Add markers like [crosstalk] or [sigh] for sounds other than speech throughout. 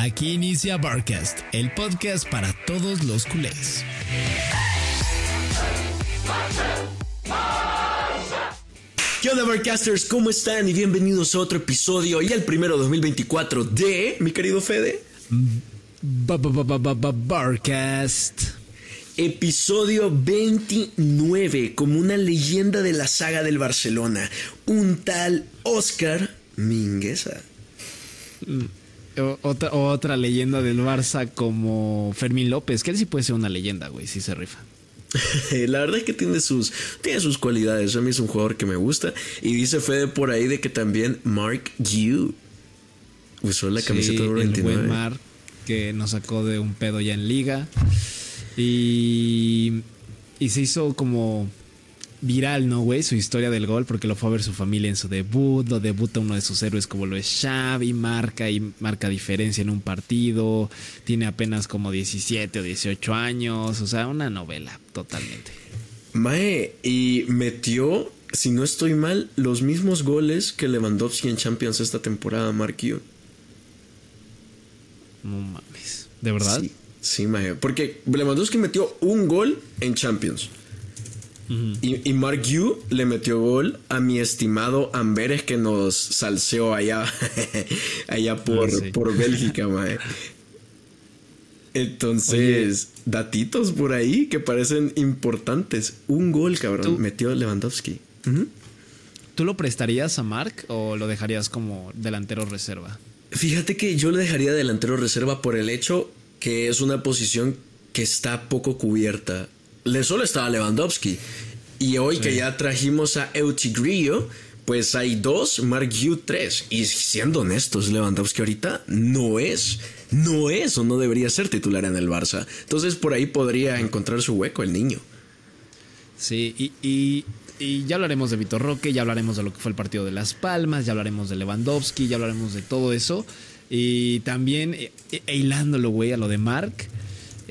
Aquí inicia Barcast, el podcast para todos los culés. ¿Qué onda, Barcasters? ¿Cómo están? Y bienvenidos a otro episodio y el primero 2024 de mi querido Fede. Barcast. Episodio 29, como una leyenda de la saga del Barcelona, un tal Oscar Mingueza. Otra, otra leyenda del Barça como Fermín López, que él sí puede ser una leyenda, güey, si se rifa. [laughs] La verdad es que tiene sus, tiene sus cualidades. A mí es un jugador que me gusta. Y dice Fede por ahí de que también Mark Yu usó la camiseta número 29. El buen Mark que nos sacó de un pedo ya en liga. Y, y se hizo como viral, ¿no, güey? Su historia del gol, porque lo fue a ver su familia en su debut, lo debuta uno de sus héroes como lo es Xavi, marca y marca diferencia en un partido, tiene apenas como 17 o 18 años, o sea, una novela totalmente. Mae, y metió, si no estoy mal, los mismos goles que Lewandowski en Champions esta temporada, Yu. No mames, ¿de verdad? Sí, sí mae, porque Lewandowski metió un gol en Champions. Y, y, Mark Yu le metió gol a mi estimado Amberes que nos salseó allá, [laughs] allá por, ah, sí. por Bélgica, mae. Entonces, Oye, datitos por ahí que parecen importantes. Un gol, cabrón, ¿tú? metió Lewandowski. Uh -huh. ¿Tú lo prestarías a Mark o lo dejarías como delantero reserva? Fíjate que yo lo dejaría delantero reserva por el hecho que es una posición que está poco cubierta le solo estaba Lewandowski. Y hoy sí. que ya trajimos a Eutigrillo, pues hay dos, Mark Yu tres. Y siendo honestos, Lewandowski ahorita no es, no es o no debería ser titular en el Barça. Entonces por ahí podría encontrar su hueco el niño. Sí, y, y, y ya hablaremos de Vitor Roque, ya hablaremos de lo que fue el partido de Las Palmas, ya hablaremos de Lewandowski, ya hablaremos de todo eso. Y también, e, e, hilándolo, güey, a lo de Mark.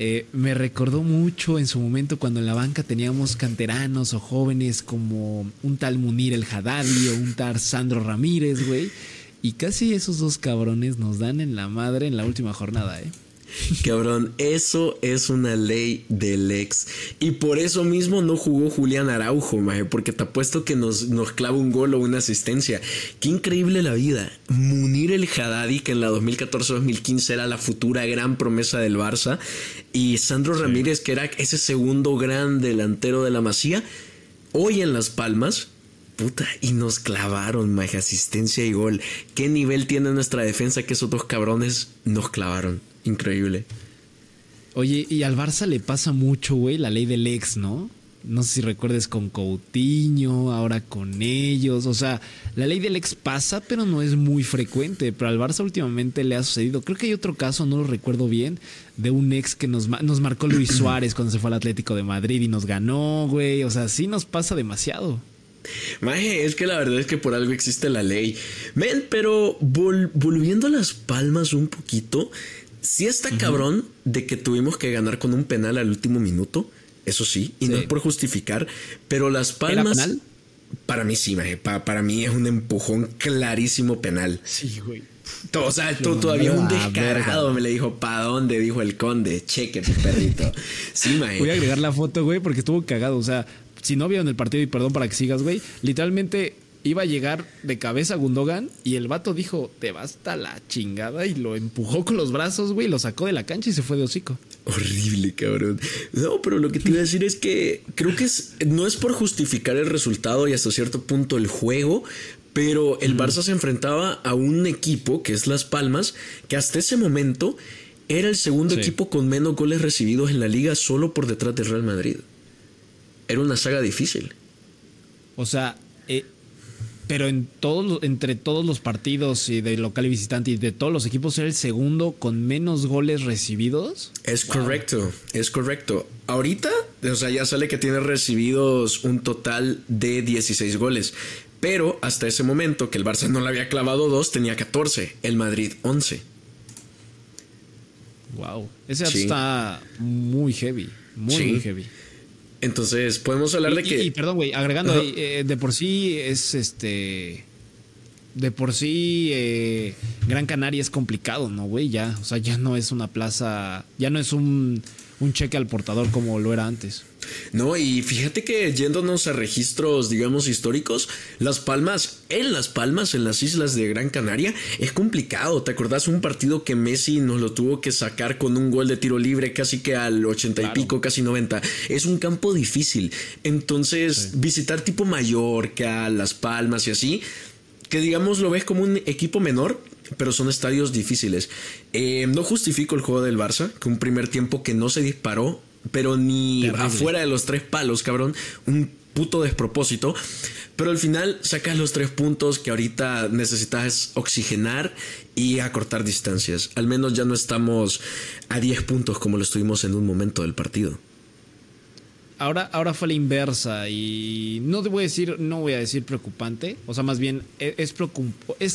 Eh, me recordó mucho en su momento cuando en la banca teníamos canteranos o jóvenes como un tal Munir el Haddadi o un tal Sandro Ramírez, güey. Y casi esos dos cabrones nos dan en la madre en la última jornada, ¿eh? Cabrón, eso es una ley del ex. Y por eso mismo no jugó Julián Araujo, maje, porque te apuesto que nos, nos clava un gol o una asistencia. Qué increíble la vida. Munir el Haddadi, que en la 2014-2015 era la futura gran promesa del Barça, y Sandro sí. Ramírez, que era ese segundo gran delantero de la Masía, hoy en Las Palmas. Puta, y nos clavaron, maje, asistencia y gol. ¿Qué nivel tiene nuestra defensa que esos dos cabrones nos clavaron? Increíble. Oye, y al Barça le pasa mucho, güey, la ley del ex, ¿no? No sé si recuerdes con Coutinho, ahora con ellos. O sea, la ley del ex pasa, pero no es muy frecuente. Pero al Barça últimamente le ha sucedido. Creo que hay otro caso, no lo recuerdo bien, de un ex que nos, nos marcó Luis [clears throat] Suárez cuando se fue al Atlético de Madrid y nos ganó, güey. O sea, sí nos pasa demasiado. Maje, es que la verdad es que por algo existe la ley. Men, pero vol volviendo a las palmas un poquito, sí está uh -huh. cabrón de que tuvimos que ganar con un penal al último minuto. Eso sí, y sí. no es por justificar, pero las palmas. ¿Era penal? Para mí sí, maje. Pa para mí es un empujón clarísimo penal. Sí, güey. O sea, tú, todavía un descargado verga. me le dijo, ¿pa dónde? Dijo el conde, cheque tu perrito. Sí, [laughs] maje. Voy a agregar la foto, güey, porque estuvo cagado. O sea, si no vieron el partido, y perdón para que sigas, güey, literalmente iba a llegar de cabeza Gundogan y el vato dijo, te vas hasta la chingada y lo empujó con los brazos, güey, lo sacó de la cancha y se fue de hocico. Horrible, cabrón. No, pero lo que te iba a decir es que creo que es, no es por justificar el resultado y hasta cierto punto el juego, pero el. Barça se enfrentaba a un equipo que es Las Palmas, que hasta ese momento era el segundo sí. equipo con menos goles recibidos en la liga solo por detrás del Real Madrid. Era una saga difícil. O sea, pero en todos, entre todos los partidos y de local y visitante y de todos los equipos era el segundo con menos goles recibidos. Es wow. correcto, es correcto. Ahorita, o sea, ya sale que tiene recibidos un total de 16 goles. Pero hasta ese momento que el Barça no le había clavado dos, tenía 14, el Madrid 11. Wow, ese sí. está muy heavy, muy, sí. muy heavy. Entonces, podemos hablar y, de que. Y, perdón, güey, agregando ahí, eh, de por sí es este. de por sí eh, Gran Canaria es complicado, ¿no, güey? Ya, o sea, ya no es una plaza, ya no es un, un cheque al portador como lo era antes. No, y fíjate que yéndonos a registros, digamos, históricos, Las Palmas, en Las Palmas, en las islas de Gran Canaria, es complicado. ¿Te acordás un partido que Messi nos lo tuvo que sacar con un gol de tiro libre casi que al ochenta y pico, casi 90? Es un campo difícil. Entonces, visitar tipo Mallorca, Las Palmas y así, que digamos lo ves como un equipo menor, pero son estadios difíciles. Eh, no justifico el juego del Barça, que un primer tiempo que no se disparó, pero ni afuera de los tres palos, cabrón, un puto despropósito. Pero al final sacas los tres puntos que ahorita necesitas oxigenar y acortar distancias. Al menos ya no estamos a 10 puntos como lo estuvimos en un momento del partido. Ahora, ahora fue la inversa y no te voy a decir, no voy a decir preocupante, o sea, más bien e, es,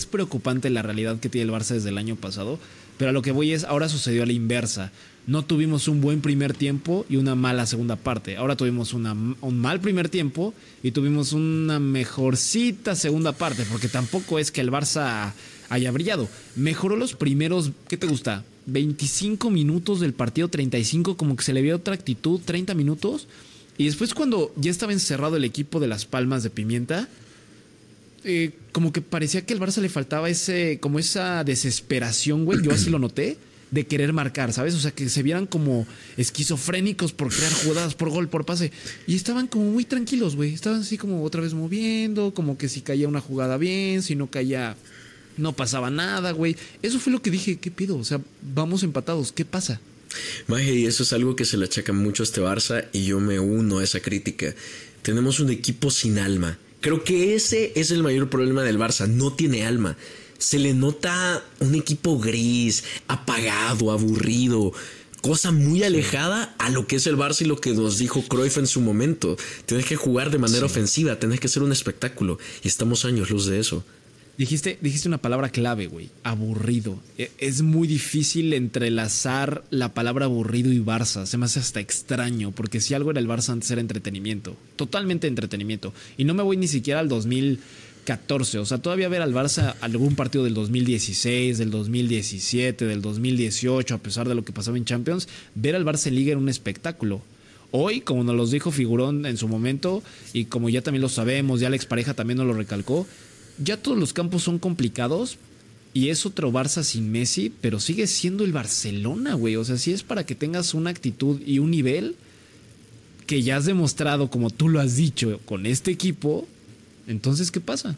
preocupante la realidad que tiene el Barça desde el año pasado, pero a lo que voy es, ahora sucedió a la inversa. No tuvimos un buen primer tiempo y una mala segunda parte. Ahora tuvimos una, un mal primer tiempo y tuvimos una mejorcita segunda parte, porque tampoco es que el Barça haya brillado. Mejoró los primeros, ¿qué te gusta? 25 minutos del partido, 35, como que se le vio otra actitud, 30 minutos y después cuando ya estaba encerrado el equipo de las Palmas de Pimienta, eh, como que parecía que al Barça le faltaba ese, como esa desesperación, güey. Yo así lo noté de querer marcar, ¿sabes? O sea, que se vieran como esquizofrénicos por crear jugadas, por gol, por pase. Y estaban como muy tranquilos, güey. Estaban así como otra vez moviendo, como que si caía una jugada bien, si no caía, no pasaba nada, güey. Eso fue lo que dije, ¿qué pido? O sea, vamos empatados, ¿qué pasa? Maje, y eso es algo que se le achaca mucho a este Barça y yo me uno a esa crítica. Tenemos un equipo sin alma. Creo que ese es el mayor problema del Barça, no tiene alma. Se le nota un equipo gris, apagado, aburrido, cosa muy alejada a lo que es el Barça y lo que nos dijo Cruyff en su momento. Tienes que jugar de manera ofensiva, tienes que ser un espectáculo y estamos años luz de eso. Dijiste, dijiste una palabra clave, güey. Aburrido. E, es muy difícil entrelazar la palabra aburrido y Barça. Se me hace hasta extraño, porque si algo era el Barça antes era entretenimiento. Totalmente entretenimiento. Y no me voy ni siquiera al 2014. O sea, todavía ver al Barça algún partido del 2016, del 2017, del 2018, a pesar de lo que pasaba en Champions, ver al Barça en Liga era un espectáculo. Hoy, como nos lo dijo Figurón en su momento, y como ya también lo sabemos, ya la expareja también nos lo recalcó, ya todos los campos son complicados y es otro Barça sin Messi, pero sigue siendo el Barcelona, güey. O sea, si es para que tengas una actitud y un nivel que ya has demostrado, como tú lo has dicho, con este equipo, entonces, ¿qué pasa?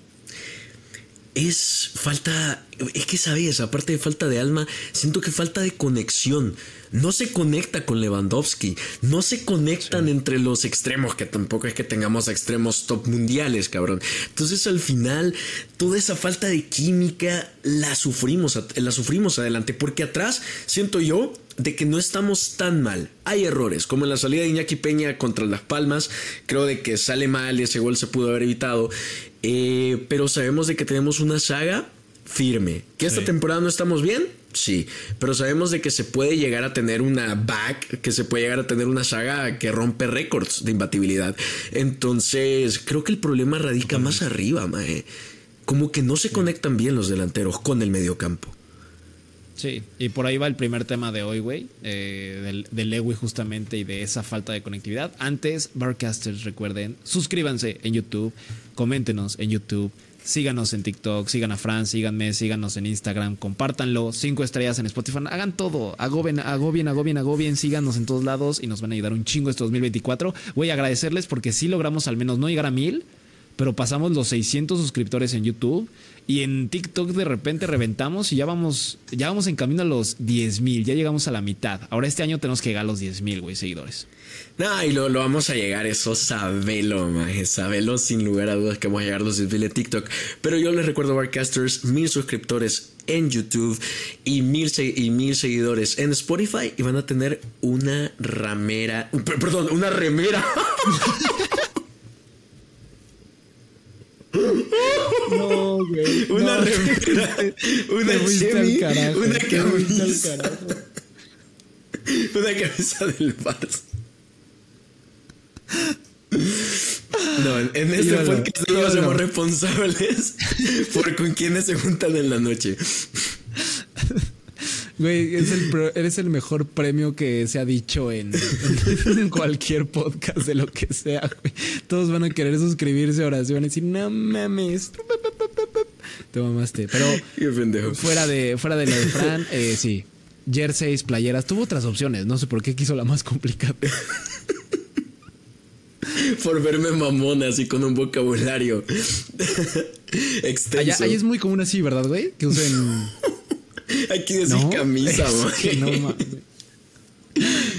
Es falta, es que sabes, aparte de falta de alma, siento que falta de conexión no se conecta con Lewandowski, no se conectan entre los extremos, que tampoco es que tengamos extremos top mundiales, cabrón. Entonces al final, toda esa falta de química la sufrimos, la sufrimos adelante, porque atrás siento yo de que no estamos tan mal. Hay errores, como en la salida de Iñaki Peña contra Las Palmas, creo de que sale mal y ese gol se pudo haber evitado, eh, pero sabemos de que tenemos una saga firme. ¿Que esta temporada no estamos bien? Sí, pero sabemos de que se puede llegar a tener una back, que se puede llegar a tener una saga que rompe récords de imbatibilidad. Entonces, creo que el problema radica más arriba, mae. Como que no se conectan bien los delanteros con el mediocampo. Sí, y por ahí va el primer tema de hoy, güey, eh, del, del justamente y de esa falta de conectividad. Antes, Barcasters, recuerden, suscríbanse en YouTube, coméntenos en YouTube, Síganos en TikTok, sigan a Fran, síganme, síganos en Instagram, compártanlo, cinco estrellas en Spotify, hagan todo, hago bien, hago bien, hago bien, hago bien, síganos en todos lados y nos van a ayudar un chingo este 2024. Voy a agradecerles porque sí logramos al menos no llegar a mil, pero pasamos los 600 suscriptores en YouTube y en TikTok de repente reventamos y ya vamos, ya vamos en camino a los 10 mil, ya llegamos a la mitad. Ahora este año tenemos que llegar a los 10 mil, güey, seguidores. No, y lo, vamos a llegar, eso sabelo, maje, sabelo sin lugar a dudas que vamos a llegar a los 10 de TikTok. Pero yo les recuerdo, Barcasters, mil suscriptores en YouTube y mil, y mil seguidores en Spotify y van a tener una ramera, perdón, una remera. [laughs] No, güey. Una remera. Una chemi, una camisa. Una camisa del Barça. No, en este podcast no somos responsables [laughs] por con quienes se juntan en la noche. Güey, eres el mejor premio que se ha dicho en, cualquier podcast de lo que sea, güey. Todos van a querer suscribirse a oraciones y no mames. Te mamaste. Pero fuera de, fuera de lo de Fran, eh, sí. Jerseys, playeras. Tuvo otras opciones. No sé por qué quiso la más complicada. por verme mamón así con un vocabulario extenso. Allá, es muy común así, ¿verdad, güey? Que usen Hay que decir camisa, [laughs] güey. No mames.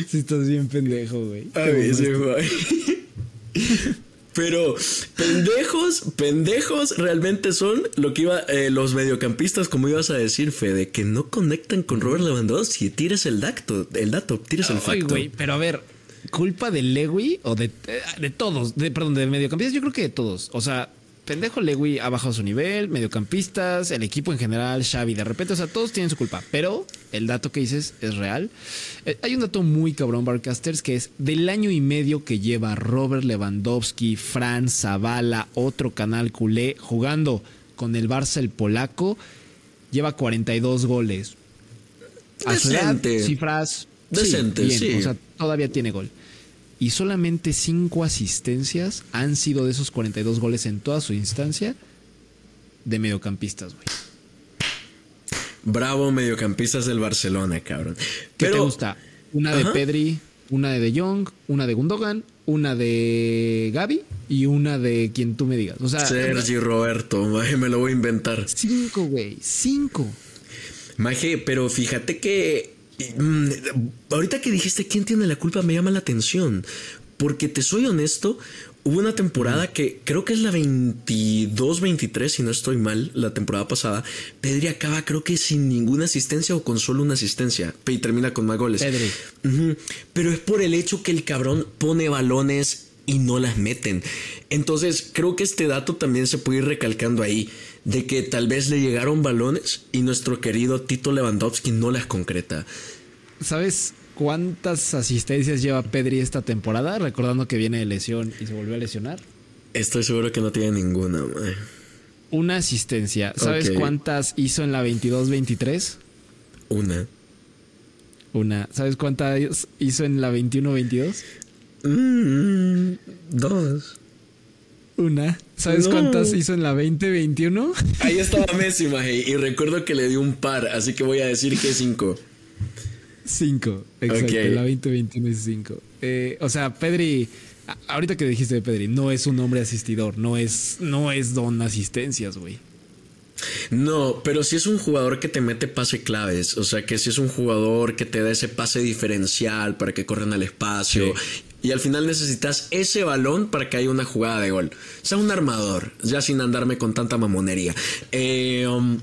Si estás bien pendejo, güey. A veces, güey. Pero pendejos, pendejos realmente son lo que iba eh, los mediocampistas, como ibas a decir, Fede, que no conectan con Robert Lewandowski. Tires el dato, el dato, tires el facto. güey, pero a ver, culpa de Lewy o de, de todos, de, perdón, de mediocampistas, yo creo que de todos. O sea, pendejo Lewy ha bajado su nivel, mediocampistas, el equipo en general, Xavi, de repente, o sea, todos tienen su culpa, pero el dato que dices es real. Eh, hay un dato muy cabrón, Barcasters, que es del año y medio que lleva Robert Lewandowski, Fran Zavala, otro canal culé, jugando con el Barça el polaco, lleva 42 goles. Decente. cifras... Decente, sí. O sea, todavía tiene gol y solamente cinco asistencias han sido de esos 42 goles en toda su instancia de mediocampistas, güey. Bravo, mediocampistas del Barcelona, cabrón. ¿Qué te gusta? Una de Pedri, una de De Jong, una de Gundogan, una de Gaby y una de quien tú me digas. O sea, Sergi Roberto, me lo voy a inventar. Cinco, güey, cinco. Maje, pero fíjate que Mm, ahorita que dijiste quién tiene la culpa me llama la atención. Porque te soy honesto, hubo una temporada que creo que es la 22-23, si no estoy mal, la temporada pasada. Pedri acaba creo que sin ninguna asistencia o con solo una asistencia. Y termina con más goles. Pero es por el hecho que el cabrón pone balones y no las meten. Entonces creo que este dato también se puede ir recalcando ahí de que tal vez le llegaron balones y nuestro querido Tito Lewandowski no las concreta. ¿Sabes cuántas asistencias lleva Pedri esta temporada? Recordando que viene de lesión y se volvió a lesionar. Estoy seguro que no tiene ninguna. Una asistencia. ¿Sabes cuántas hizo en la 22-23? Una. Una. ¿Sabes cuántas hizo en la 21-22? Mm, dos. Una. ¿Sabes cuántas hizo en la 2021? [laughs] Ahí estaba Messi, Y recuerdo que le dio un par, así que voy a decir que cinco. Cinco, exacto. La 2021 es cinco. Eh, o sea, Pedri. Ahorita que dijiste de Pedri, no es un hombre asistidor, no es, no es don asistencias, güey. No, pero sí es un jugador que te mete pase claves. O sea, que sí es un jugador que te da ese pase diferencial para que corran al espacio y al final necesitas ese balón para que haya una jugada de gol. O sea, un armador, ya sin andarme con tanta mamonería. Eh, um,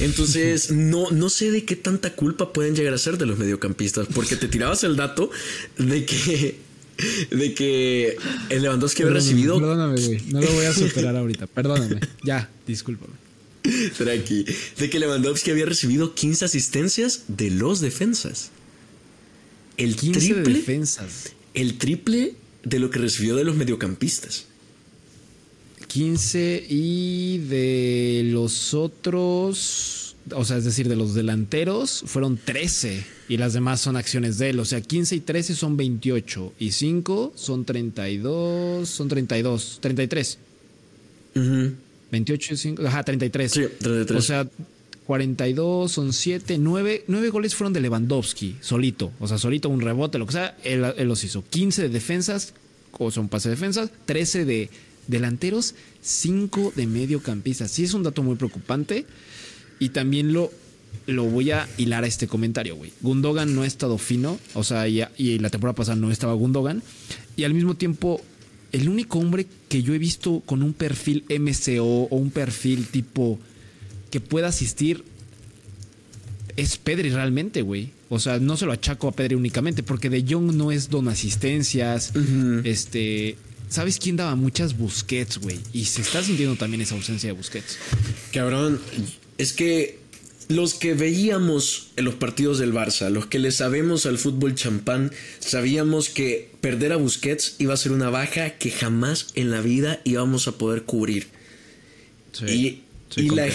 entonces, [laughs] no, no sé de qué tanta culpa pueden llegar a ser de los mediocampistas, porque te tirabas el dato de que de que el Lewandowski había recibido. Perdóname, güey. No lo voy a superar ahorita. Perdóname. [laughs] Ya, discúlpame. aquí. De que Lewandowski había recibido 15 asistencias de los defensas. El 15 triple, de defensas el triple de lo que recibió de los mediocampistas. 15 y de los otros, o sea, es decir, de los delanteros fueron 13 y las demás son acciones de él, o sea, 15 y 13 son 28 y 5 son 32, son 32, 33. 28 y 5, ajá, 33. Sí, 33. O sea, 42, son 7, 9, 9 goles fueron de Lewandowski, solito. O sea, solito, un rebote, lo que sea, él, los hizo. 15 de defensas, o son pase de defensas, 13 de delanteros, 5 de mediocampistas. Sí es un dato muy preocupante y también lo, lo voy a hilar a este comentario, güey. Gundogan no ha estado fino, o sea, y, y la temporada pasada no estaba Gundogan. Y al mismo tiempo, el único hombre que yo he visto con un perfil MCO o un perfil tipo que pueda asistir es Pedri realmente, güey. O sea, no se lo achaco a Pedri únicamente, porque De Jong no es don asistencias. Este. ¿Sabes quién daba muchas Busquets, güey? Y se está sintiendo también esa ausencia de Busquets. Cabrón, es que los que veíamos en los partidos del Barça, los que le sabemos al fútbol champán, sabíamos que perder a Busquets iba a ser una baja que jamás en la vida íbamos a poder cubrir. y, la,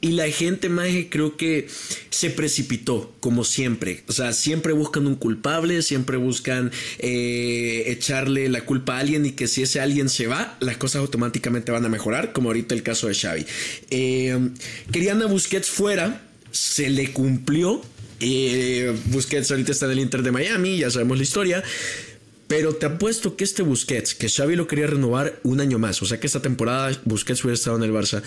y, la, gente más creo que se precipitó, como siempre. O sea, siempre buscan un culpable, siempre buscan eh, echarle la culpa a alguien y que si ese alguien se va, las cosas automáticamente van a mejorar, como ahorita el caso de Xavi. Eh, querían a Busquets fuera se le cumplió. Eh, Busquets ahorita está en el Inter de Miami, ya sabemos la historia. Pero te apuesto que este Busquets, que Xavi lo quería renovar un año más, o sea que esta temporada Busquets hubiera estado en el Barça.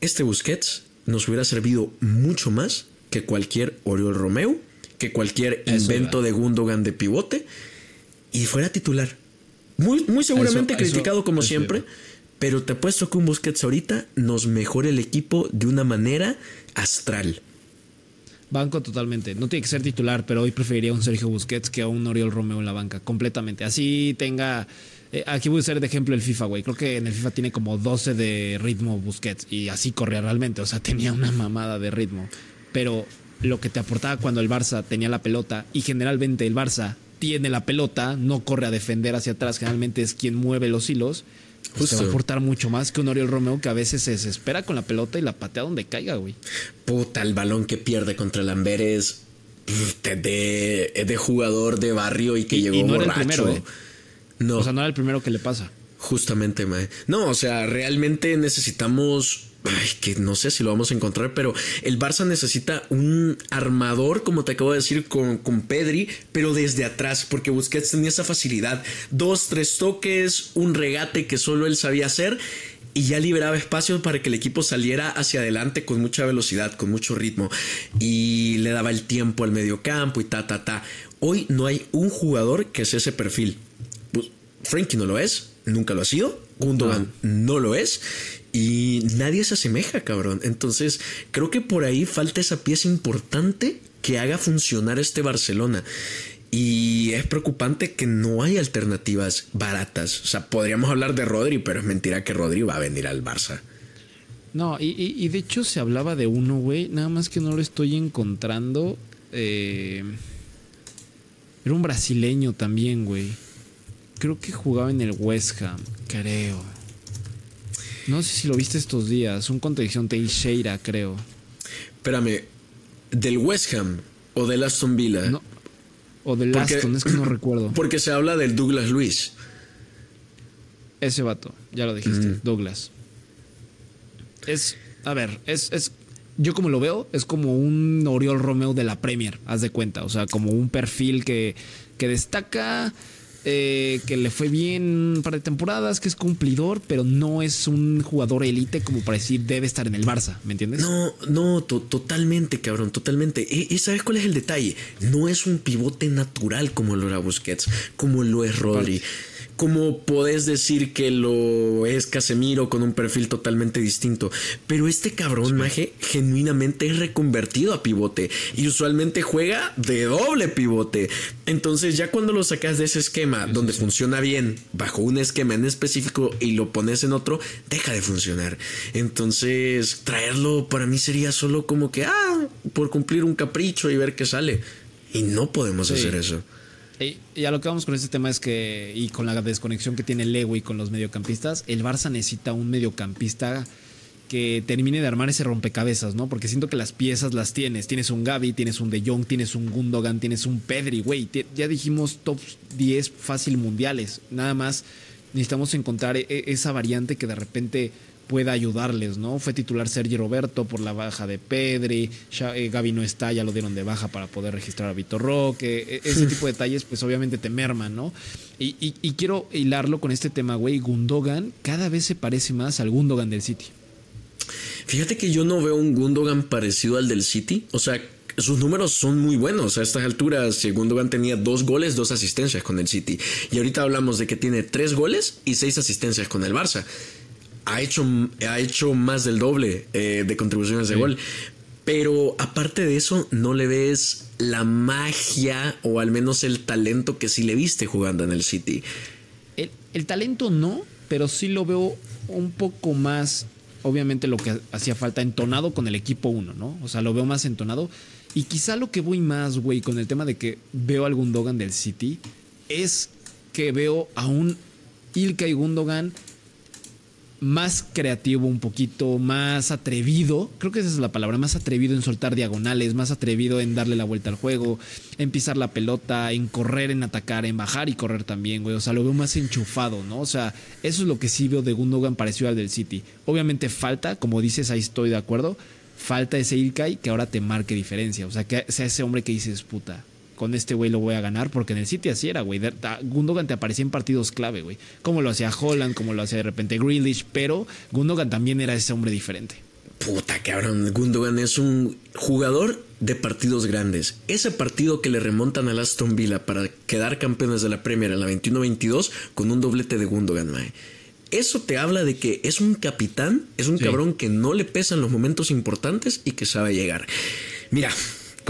Este Busquets nos hubiera servido mucho más que cualquier Oriol Romeo, que cualquier invento de Gundogan de pivote y fuera titular. Muy, muy seguramente criticado como siempre, pero te apuesto que un Busquets ahorita nos mejora el equipo de una manera astral. Banco totalmente. No tiene que ser titular, pero hoy preferiría a un Sergio Busquets que a un Oriol Romeo en la banca, completamente. Así tenga. Eh, aquí voy a usar de ejemplo el FIFA, güey. Creo que en el FIFA tiene como 12 de ritmo Busquets y así corría realmente. O sea, [laughs] tenía una mamada de ritmo. Pero lo que te aportaba cuando el Barça tenía la pelota y generalmente el Barça tiene la pelota, no corre a defender hacia atrás, generalmente es quien mueve los hilos pues va a aportar mucho más que un Oriol Romeo que a veces se desespera con la pelota y la patea donde caiga, güey. Puta, el balón que pierde contra el Amberes de, de, jugador de barrio y que llegó y no Era el primero, ¿eh? No. O sea, no era el primero que le pasa. Justamente, mae. No, o sea, realmente necesitamos Ay, que no sé si lo vamos a encontrar, pero el Barça necesita un armador, como te acabo de decir, con, con Pedri, pero desde atrás, porque Busquets tenía esa facilidad. Dos, tres toques, un regate que solo él sabía hacer y ya liberaba espacio para que el equipo saliera hacia adelante con mucha velocidad, con mucho ritmo y le daba el tiempo al medio campo y ta, ta, ta. Hoy no hay un jugador que sea ese perfil. Frankie no lo es, nunca lo ha sido. Gundogan no lo es y nadie se asemeja, cabrón. Entonces, creo que por ahí falta esa pieza importante que haga funcionar este Barcelona. Y es preocupante que no hay alternativas baratas. O sea, podríamos hablar de Rodri, pero es mentira que Rodri va a venir al Barça. No, y, de hecho se hablaba de uno, güey. Nada más que no lo estoy encontrando. Eh, era un brasileño también, güey. Creo que jugaba en el West Ham, creo. No sé si lo viste estos días. Un contradicción Teixeira, creo. Espérame. ¿Del West Ham o del Aston Villa? No. O del Aston, es que no [clears throat] recuerdo. Porque se habla del Douglas Luis. Ese vato, ya lo dijiste, mm. Douglas. Es, a ver, es, es, yo como lo veo, es como un Oriol Romeo de la Premier, haz de cuenta. O sea, como un perfil que, que destaca eh, que le fue bien un par de temporadas, que es cumplidor, pero no es un jugador élite como para decir debe estar en el Barça, ¿me entiendes? No, no, totalmente, cabrón, totalmente. Y, ¿sabes cuál es el detalle? No es un pivote natural como lo era Busquets, como lo es Rodri como podés decir que lo es Casemiro con un perfil totalmente distinto. Pero este cabrón, Maje, genuinamente es reconvertido a pivote y usualmente juega de doble pivote. Entonces, ya cuando lo sacas de ese esquema donde funciona bien bajo un esquema en específico y lo pones en otro, deja de funcionar. Entonces, traerlo para mí sería solo como que, ah, por cumplir un capricho y ver qué sale. Y no podemos hacer eso. Y a lo que vamos con este tema es que, y con la desconexión que tiene y con los mediocampistas, el Barça necesita un mediocampista que termine de armar ese rompecabezas, ¿no? Porque siento que las piezas las tienes. Tienes un Gaby, tienes un De Jong, tienes un Gundogan, tienes un Pedri, güey. Ya dijimos top 10 fácil mundiales. Nada más necesitamos encontrar e-, esa variante que de repente pueda ayudarles, ¿no? Fue titular Sergi Roberto por la baja de Pedri, ya, eh, Gaby no está, ya lo dieron de baja para poder registrar a Vitor Roque, e, ese [laughs] tipo de detalles pues obviamente te merman, ¿no? Y, y quiero hilarlo con este tema, güey, Gundogan cada vez se parece más al Gundogan del City. Fíjate que yo no veo un Gundogan parecido al del City, o sea, sus números son muy buenos. A estas alturas, Gundogan tenía dos goles, dos asistencias con el City. Y ahorita hablamos de que tiene tres goles y seis asistencias con el Barça ha hecho, ha hecho más del doble eh, de contribuciones de gol. Pero aparte de eso, no le ves la magia o al menos el talento que sí le viste jugando en el City. El, talento no, pero sí lo veo un poco más obviamente lo que hacía falta entonado con el equipo 1, ¿no? O sea, lo veo más entonado. Y quizá lo que voy más, güey, con el tema de que veo algún Dogan del City, es que veo a un Ilkay Gundogan más creativo un poquito, más atrevido, creo que esa es la palabra, más atrevido en soltar diagonales, más atrevido en darle la vuelta al juego, en pisar la pelota, en correr, en atacar, en bajar y correr también, güey. O sea, lo veo más enchufado, ¿no? O sea, eso es lo que sí veo de Gundogan parecido al del City. Obviamente falta, como dices, ahí estoy de acuerdo, falta ese Ilkay que ahora te marque diferencia. O sea, que sea ese hombre que dices, puta, con este güey lo voy a ganar, porque en el City así era, güey. Gundogan te aparecía en partidos clave, güey. Como lo hacía Holland, como lo hacía de repente Grealish, pero Gundogan también era ese hombre diferente. Puta cabrón, Gundogan es un jugador de partidos grandes. Ese partido que le remontan al Aston Villa para quedar campeones de la Premier en la 21-22 con un doblete de Gundogan, mae. Eso te habla de que es un capitán, es un cabrón que no le pesan los momentos importantes y que sabe llegar. Mira,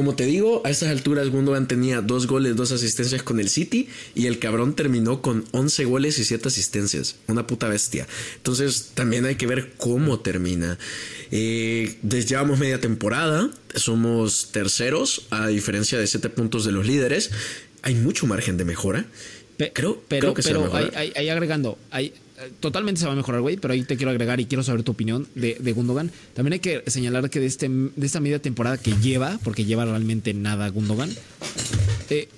como te digo, a estas alturas Gundogan tenía dos goles, dos asistencias con el City y el cabrón terminó con 11 goles y 7 asistencias. Una puta bestia. Entonces también hay que ver cómo termina. Eh, llevamos media temporada, somos terceros a diferencia de 7 puntos de los líderes. Hay mucho margen de mejora. creo, pero, que pero ahí agregando, hay, totalmente se va a mejorar, güey, pero ahí te quiero agregar y quiero saber tu opinión de, Gundogan. También hay que señalar que de, este, de esta media temporada que lleva, porque lleva realmente nada Gundogan, eh,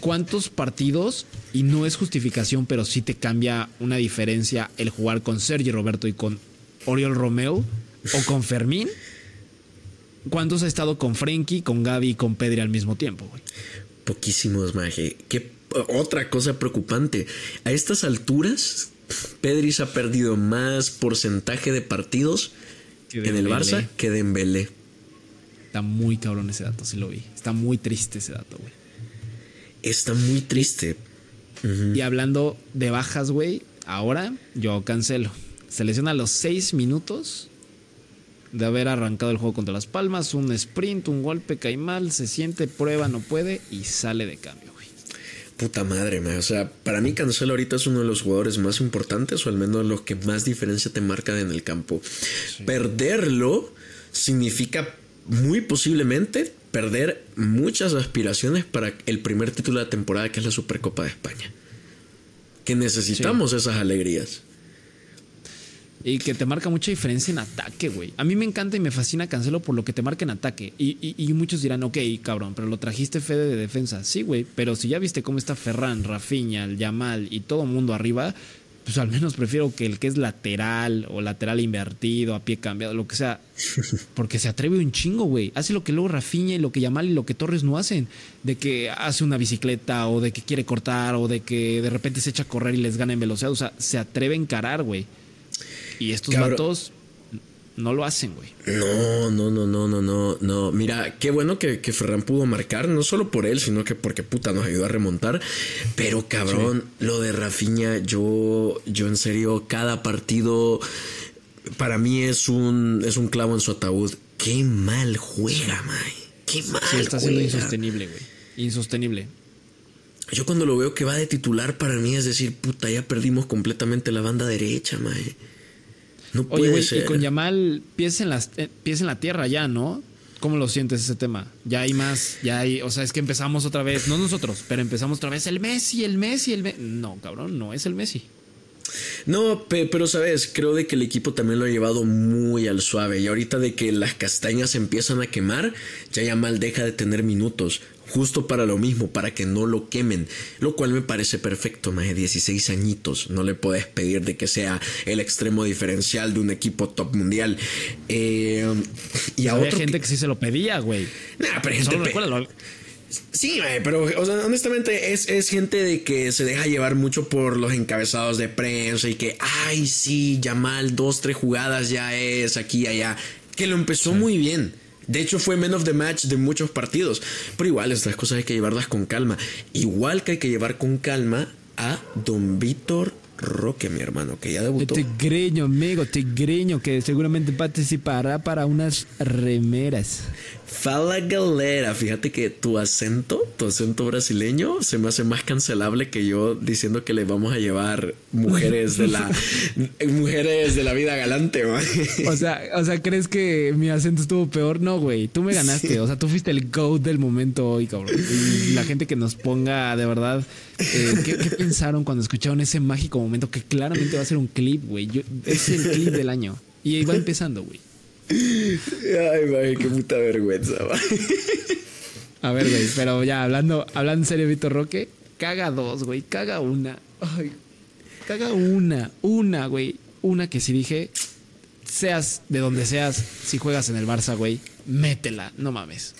¿cuántos partidos, y no es justificación, pero sí te cambia una diferencia el jugar con Sergio Roberto y con Oriol Romeo o con Fermín? ¿Cuántos ha estado con Frenkie, con Gaby y con Pedri al mismo tiempo, güey? Poquísimos, Maje. ¿Qué otra cosa preocupante. A estas alturas, Pedri se ha perdido más porcentaje de partidos en el Barça que de Dembélé. Está muy cabrón ese dato, sí lo vi. Está muy triste ese dato, güey. Está muy triste. Y hablando de bajas, güey, ahora yo cancelo. Se lesiona a los seis minutos de haber arrancado el juego contra Las Palmas. Un sprint, un golpe, cae mal, se siente, prueba, no puede y sale de cambio puta madre, O sea, para mí Cancelo ahorita es uno de los jugadores más importantes o al menos los que más diferencia te marcan en el campo. Perderlo significa muy posiblemente perder muchas aspiraciones para el primer título de la temporada que es la Supercopa de España. Que necesitamos esas alegrías. Y que te marca mucha diferencia en ataque, güey. A mí me encanta y me fascina Cancelo por lo que te marca en ataque. Y, muchos dirán, ok, cabrón, pero lo trajiste Fede de defensa. Sí, güey, pero si ya viste cómo está Ferran, Rafinha, el Yamal y todo mundo arriba, pues al menos prefiero que el que es lateral o lateral invertido, a pie cambiado, lo que sea. [laughs] Porque se atreve un chingo, güey. Hace lo que luego Rafinha y lo que Yamal y lo que Torres no hacen. De que hace una bicicleta o de que quiere cortar o de que de repente se echa a correr y les gana en velocidad. O sea, se atreve a encarar, güey. Y estos vatos no lo hacen, güey. No, no, no, no, no, no, no. Mira, qué bueno que, que, Ferran pudo marcar, no solo por él, sino que porque puta nos ayudó a remontar. Pero cabrón, lo de Rafinha, yo, yo en serio, cada partido para mí es un, es un clavo en su ataúd. Qué mal juega, May. Qué mal. Sí, está siendo insostenible, güey. Insostenible. Yo cuando lo veo que va de titular, para mí es decir, puta, ya perdimos completamente la banda derecha, May. No puede Oye, ser. y con Yamal, pies en, las, eh, pies en la tierra ya, ¿no? ¿Cómo lo sientes ese tema? Ya hay más, ya hay, o sea, es que empezamos otra vez, no nosotros, pero empezamos otra vez el Messi, el Messi, el Messi. No, cabrón, no es el Messi. No, pero sabes, creo de que el equipo también lo ha llevado muy al suave y ahorita de que las castañas empiezan a quemar, ya Yamal deja de tener minutos justo para lo mismo, para que no lo quemen, lo cual me parece perfecto, más de 16 añitos, no le puedes pedir de que sea el extremo diferencial de un equipo top mundial. Eh, y a Había gente que... sí se lo pedía, güey. Nah, pero gente Sí, pero honestamente es, es, gente de que se deja llevar mucho por los encabezados de prensa y que, ay, sí, ya mal, dos, tres jugadas ya es aquí y allá. Que lo empezó muy bien. De hecho, fue men of the match de muchos partidos. Pero igual, estas cosas hay que llevarlas con calma. Igual que hay que llevar con calma a Don Víctor Roque, mi hermano, que ya debutó. Tigreño, amigo, tigreño, que seguramente participará para unas remeras. Fala galera, fíjate que tu acento, tu acento brasileño, se me hace más cancelable que yo diciendo que le vamos a llevar mujeres de la [laughs] mujeres de la vida galante, man. O sea, o sea, ¿crees que mi acento estuvo peor? No, güey, tú me ganaste. O sea, tú fuiste el GOAT del momento hoy, cabrón. Y la gente que nos ponga, de verdad, eh, ¿qué, ¿qué, pensaron cuando escucharon ese mágico momento que claramente va a ser un clip, güey? Es el clip del año. Y ahí va empezando, güey. Ay, güey, qué puta vergüenza, A ver, güey, pero ya hablando, hablando en serio, Víctor Roque, caga dos, güey, caga una. Ay, caga una, una, güey. Una que si dije, seas de donde seas, si juegas en el Barça, güey, métela, no mames.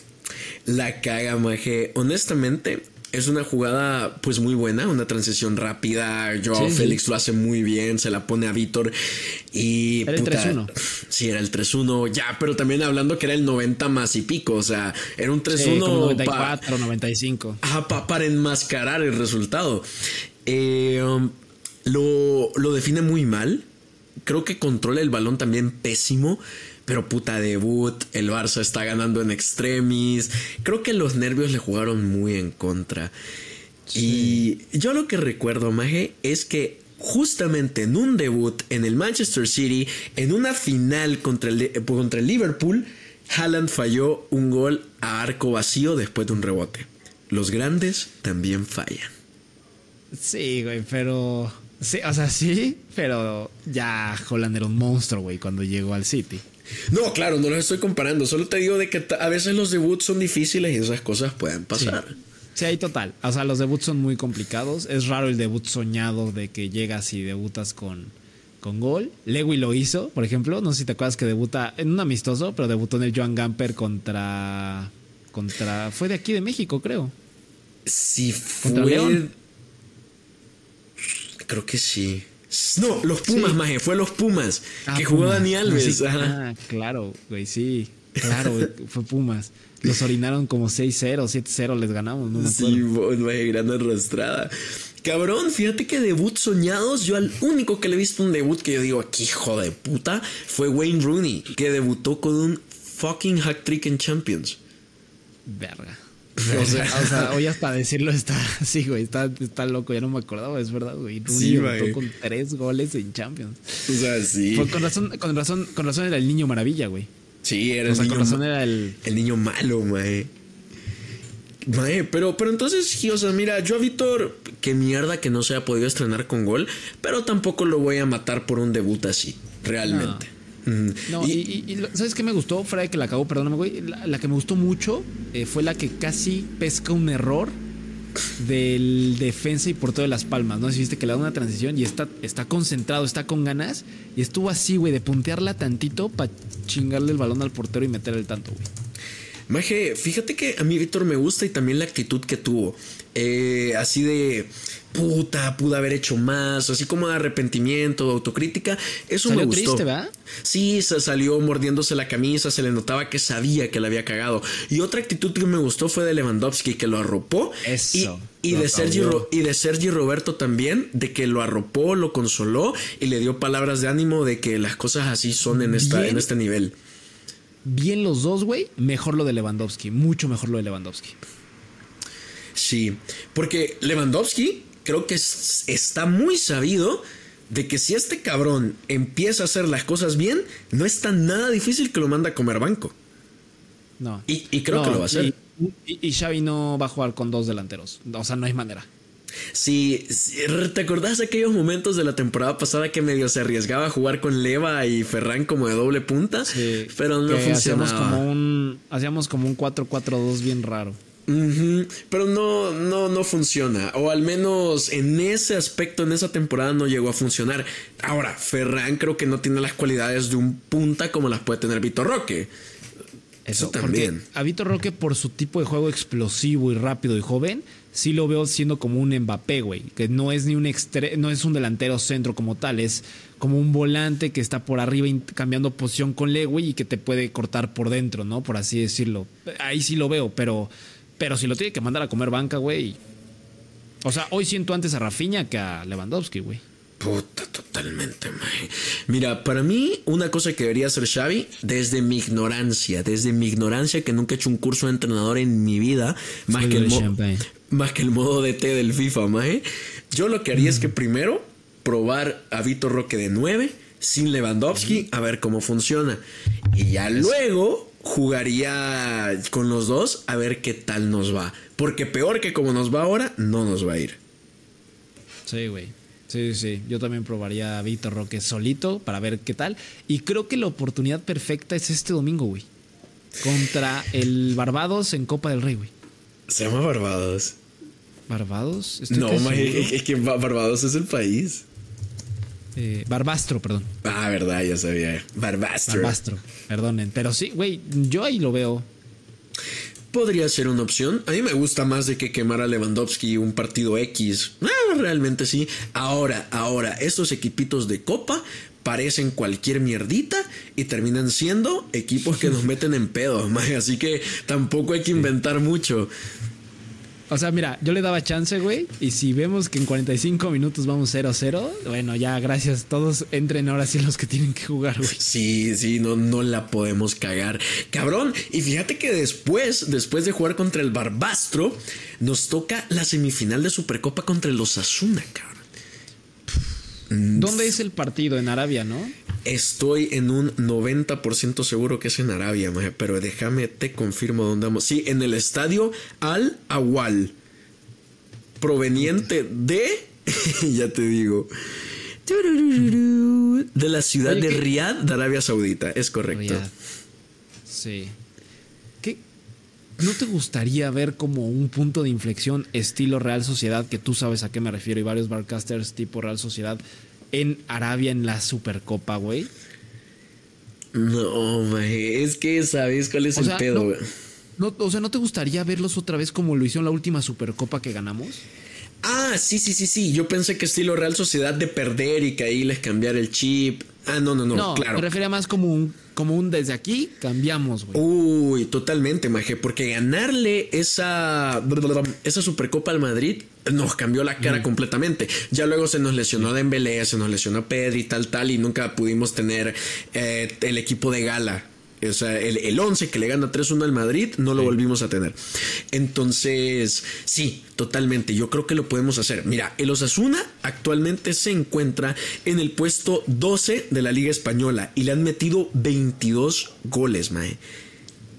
La caga, maje. Honestamente, es una jugada pues muy buena, una transición rápida. Joao Félix lo hace muy bien, se la pone a Víctor y... Era el 3-1. Sí, era el 3-1, ya, pero también hablando que era el 90 más y pico, o sea, era un 3-1... Sí, 94, 95. Ajá, para enmascarar el resultado. Eh, um, lo, lo define muy mal. Creo que controla el balón también pésimo. Pero puta debut, el Barça está ganando en extremis. Creo que los nervios le jugaron muy en contra. Y yo lo que recuerdo, Maje, es que justamente en un debut en el Manchester City, en una final contra el, contra el Liverpool, Haaland falló un gol a arco vacío después de un rebote. Los grandes también fallan. Sí, güey, pero... Sí, o sea, sí, pero ya Holland era un monstruo, güey, cuando llegó al City. No, claro, no los estoy comparando. Solo te digo de que a veces los debuts son difíciles y esas cosas pueden pasar. Sí. ahí total. O sea, los debuts son muy complicados. Es raro el debut soñado de que llegas y debutas con, con gol. Lewy lo hizo, por ejemplo. No sé si te acuerdas que debuta en un amistoso, pero debutó en el Joan Gamper contra. contra. Fue de aquí de México, creo. Sí, fue. Creo que sí. No, los Pumas, maje, fue los Pumas. Ah, que jugó Dani Alves. Ah, claro, güey, sí. Claro, fue Pumas. Los orinaron como 6-0, 7-0, les ganamos, no me Sí, maje, gran arrastrada. Cabrón, fíjate que debut soñados, yo al único que le he visto un debut que yo digo, aquí hijo de puta, fue Wayne Rooney, que debutó con un fucking hack trick en Champions. Verga. O sea, hoy hasta decirlo está [laughs] así, güey, está, está, loco, ya no me acordaba, es verdad, güey. Rooney sí, con tres goles en Champions. O sea, sí. con razón, con razón, con razón era el niño maravilla, güey. Sí, era el niño, con razón era el... el niño malo, güey. Mae, pero, pero entonces, o sea, mira, yo a Víctor, qué mierda que no se haya podido estrenar con gol, pero tampoco lo voy a matar por un debut así, realmente. No, y, ¿sabes qué me gustó? Fuera de que la acabó, perdóname, güey. La, que me gustó mucho eh, fue la que casi pesca un error del defensa y portero de las palmas, ¿no? Si viste que le da una transición y está, está concentrado, está con ganas. Y estuvo así, güey, de puntearla tantito para chingarle el balón al portero y meter el tanto, güey. Maje, fíjate que a mí Víctor me gusta y también la actitud que tuvo. Eh, así de puta, pude haber hecho más, así como de arrepentimiento, autocrítica. Eso me gustó. triste, ¿verdad? Sí, se salió mordiéndose la camisa, se le notaba que sabía que la había cagado. Y otra actitud que me gustó fue de Lewandowski, que lo arropó. Eso. Y, de Sergio, y de Sergi Roberto también, de que lo arropó, lo consoló y le dio palabras de ánimo de que las cosas así son en, esta, en este nivel. Bien los dos, güey. Mejor lo de Lewandowski. Mucho mejor lo de Lewandowski. Sí, porque Lewandowski creo que está muy sabido de que si este cabrón empieza a hacer las cosas bien, no es tan nada difícil que lo manda a comer banco. No. Y, creo que lo va a hacer. Y, y, Xavi no va a jugar con dos delanteros. O sea, no hay manera. Sí, ¿te acordás de aquellos momentos de la temporada pasada que medio se arriesgaba a jugar con Leva y Ferran como de doble punta? Sí, pero no funcionaba. Hacíamos como un, hacíamos como un 4-4-2 bien raro. Pero no, no, no funciona. O al menos en ese aspecto, en esa temporada no llegó a funcionar. Ahora, Ferran creo que no tiene las cualidades de un punta como las puede tener Vitor Roque. Eso, también. A Vitor Roque, por su tipo de juego explosivo y rápido y joven, sí lo veo siendo como un Mbappé, güey. Que no es ni un no es un delantero centro como tal, es como un volante que está por arriba cambiando posición con Lewy y que te puede cortar por dentro, ¿no? Por así decirlo. Ahí sí lo veo, pero pero si lo tiene que mandar a comer banca, güey. O sea, hoy siento antes a Rafinha que a Lewandowski, güey. Puta, totalmente, maje. Mira, para mí, una cosa que debería hacer Xavi, desde mi ignorancia, desde mi ignorancia que nunca he hecho un curso de entrenador en mi vida, más, que el, más que el, modo de T del FIFA, maje. Yo lo que haría es que primero probar a Vitor Roque de 9 sin Lewandowski, a ver cómo funciona. Y ya luego jugaría con los dos a ver qué tal nos va. Porque peor que como nos va ahora, no nos va a ir. Sí, güey. Sí, sí, yo también probaría a Víctor Roque solito para ver qué tal. Y creo que la oportunidad perfecta es este domingo, güey. Contra el Barbados en Copa del Rey, güey. Se llama Barbados. ¿Barbados? no, [laughs] es que Barbados es el país. Eh, Barbastro, perdón. Ah, verdad, ya sabía. Barbastro. Barbastro, perdonen. Pero sí, güey, yo ahí lo veo podría ser una opción. A mí me gusta más de que quemar a Lewandowski un partido X. Ah, realmente sí. Ahora, ahora, estos equipitos de copa parecen cualquier mierdita y terminan siendo equipos que nos meten en pedo. Así que tampoco hay que inventar mucho. O sea, mira, yo le daba chance, güey. Y si vemos que en 45 minutos vamos 0-0, bueno, ya gracias. Todos entren ahora sí los que tienen que jugar, güey. Sí, sí, no, no la podemos cagar. Cabrón. Y fíjate que después, después de jugar contra el Barbastro, nos toca la semifinal de Supercopa contra los Asuna, cabrón. ¿Dónde es el partido? En Arabia, ¿no? Estoy en un 90% seguro que es en Arabia, pero déjame te confirmo dónde vamos. Sí, en el estadio Al Awal, proveniente de, [laughs] ya te digo, de la ciudad de Riyadh, de Arabia Saudita, es correcto. Sí. ¿No te gustaría ver como un punto de inflexión estilo Real Sociedad, que tú sabes a qué me refiero, y varios barcasters tipo Real Sociedad, en Arabia en la Supercopa, güey? No, es que sabes cuál es el pedo, no, o sea, ¿no te gustaría verlos otra vez como lo hicieron la última Supercopa que ganamos? Ah, sí, sí, sí, sí. Yo pensé que estilo Real Sociedad de perder y que ahí les cambiar el chip. Ah, no, no, no, no claro. Me refería más como un, como un desde aquí cambiamos, güey. Uy, totalmente, Maje, porque ganarle esa, esa Supercopa al Madrid nos cambió la cara completamente. Ya luego se nos lesionó Dembélé, se nos lesionó Pedri, tal, tal, y nunca pudimos tener eh, el equipo de gala o sea, el, el 11 que le gana 3-1 al Madrid no lo volvimos a tener. Entonces, sí, totalmente. Yo creo que lo podemos hacer. Mira, el Osasuna actualmente se encuentra en el puesto 12 de la Liga Española y le han metido 22 goles, Mae.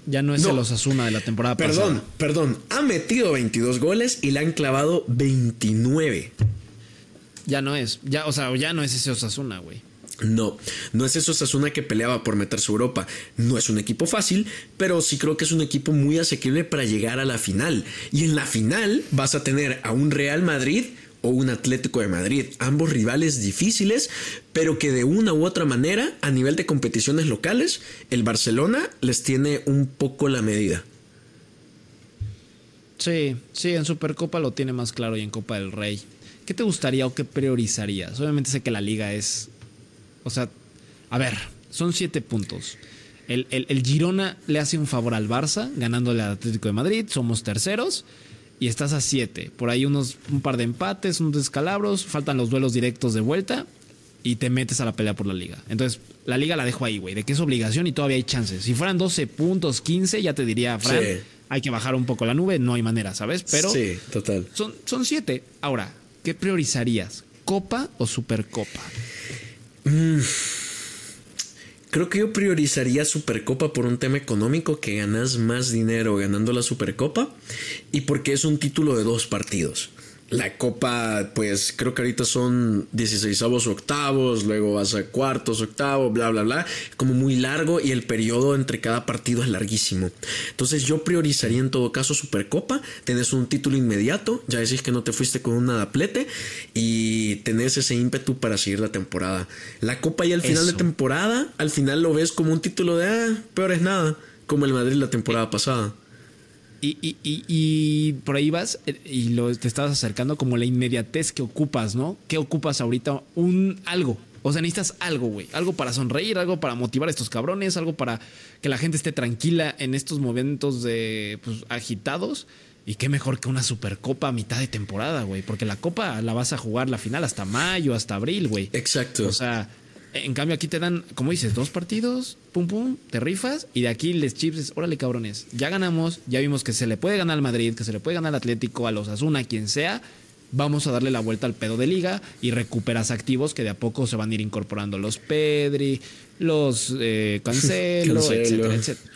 Ya no es el Osasuna de la temporada perdón, pasada. Perdón, perdón. Ha metido 22 goles y le han clavado 29. Ya no es. Ya, o sea, ya no es ese Osasuna, güey. No, no es eso Osasuna que peleaba por meterse a Europa. No es un equipo fácil, pero sí creo que es un equipo muy asequible para llegar a la final. Y en la final vas a tener a un Real Madrid o un Atlético de Madrid, ambos rivales difíciles, pero que de una u otra manera, a nivel de competiciones locales, el Barcelona les tiene un poco la medida. Sí, sí, en Supercopa lo tiene más claro y en Copa del Rey. ¿Qué te gustaría o qué priorizarías? Obviamente sé que la liga es o sea, a ver, son siete puntos. El, Girona le hace un favor al Barça, ganándole al Atlético de Madrid, somos terceros y estás a siete. Por ahí unos, un par de empates, unos descalabros, faltan los duelos directos de vuelta y te metes a la pelea por la liga. Entonces, la liga la dejo ahí, güey, de que es obligación y todavía hay chances. Si fueran 12 puntos, 15, ya te diría, Fran, hay que bajar un poco la nube, no hay manera, ¿sabes? Pero sí, total. Son, son siete. Ahora, ¿qué priorizarías? ¿Copa o Supercopa? Mm. Creo que yo priorizaría Supercopa por un tema económico que ganas más dinero ganando la Supercopa y porque es un título de dos partidos. La copa, pues creo que ahorita son 16 avos octavos, luego vas a cuartos, octavos, bla, bla, bla. Como muy largo y el periodo entre cada partido es larguísimo. Entonces yo priorizaría en todo caso Supercopa. Tenés un título inmediato, ya decís que no te fuiste con un nadaplete y tenés ese ímpetu para seguir la temporada. La copa y al final de temporada, al final lo ves como un título de, ah, peor es nada, como el Madrid la temporada pasada. Y, y, y, por ahí vas eh, y lo, te estás acercando como la inmediatez que ocupas, ¿no? ¿Qué ocupas ahorita? Un algo, O sea, necesitas algo, güey. Algo para sonreír, algo para motivar a estos cabrones, algo para que la gente esté tranquila en estos momentos de pues, agitados. Y qué mejor que una supercopa a mitad de temporada, güey. Porque la copa la vas a jugar la final hasta mayo, hasta abril, güey. Exacto. O sea, en cambio aquí te dan, como dices, dos partidos, pum pum, te rifas y de aquí les chips, órale cabrones, ya ganamos, ya vimos que se le puede ganar al Madrid, que se le puede ganar al Atlético, a los Asuna, quien sea. Vamos a darle la vuelta al pedo de liga y recuperas activos que de a poco se van a ir incorporando los Pedri, los eh, [laughs] Cancelo, Cancelo. etcétera, etcétera.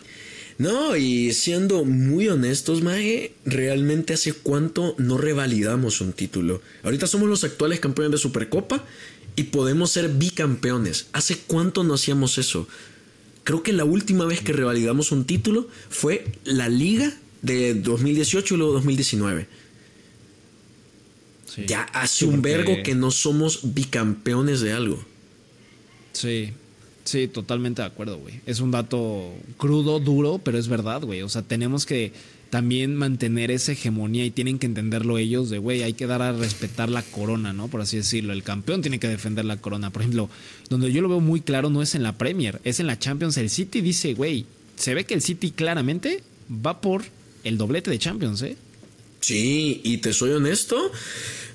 No, y siendo muy honestos, Maje, realmente hace cuánto no revalidamos un título. Ahorita somos los actuales campeones de Supercopa y podemos ser bicampeones. ¿Hace cuánto no hacíamos eso? Creo que la última vez que revalidamos un título fue la Liga de 2018 y luego 2019. Sí. Ya hace un vergo que no somos bicampeones de algo. Sí, sí, totalmente de acuerdo, güey. Es un dato crudo, duro, pero es verdad, güey. O sea, tenemos que también mantener esa hegemonía y tienen que entenderlo ellos de, güey, hay que dar a respetar la corona, ¿no? Por así decirlo. El campeón tiene que defender la corona. Por ejemplo, donde yo lo veo muy claro no es en la Premier, es en la Champions. El City dice, güey, se ve que el City claramente va por el doblete de Champions, ¿eh? Sí, y te soy honesto.